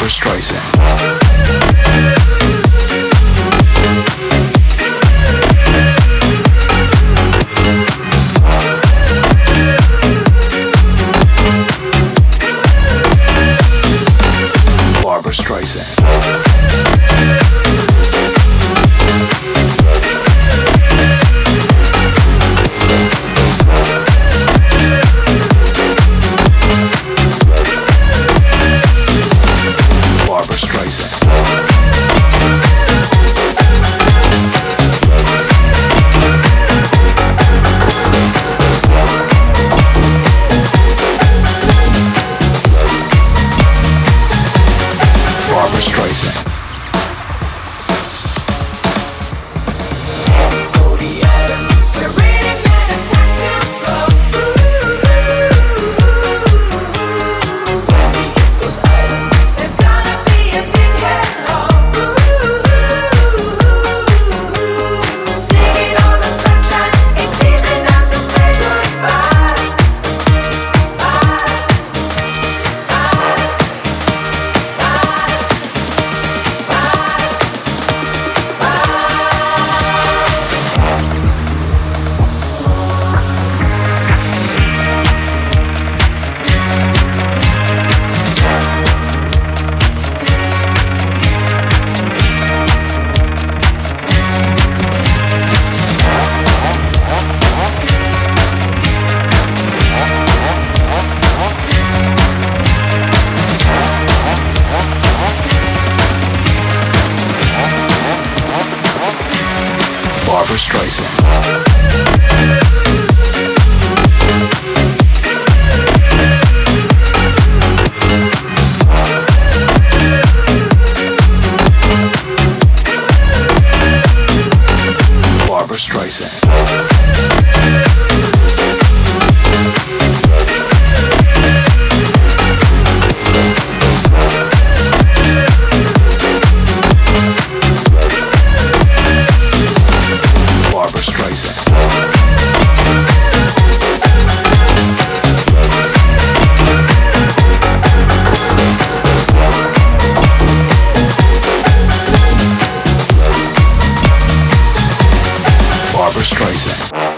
Barbara Streisand. Streisand. Streisand. Barbara Streisand. Streisand. Barbara Streisand.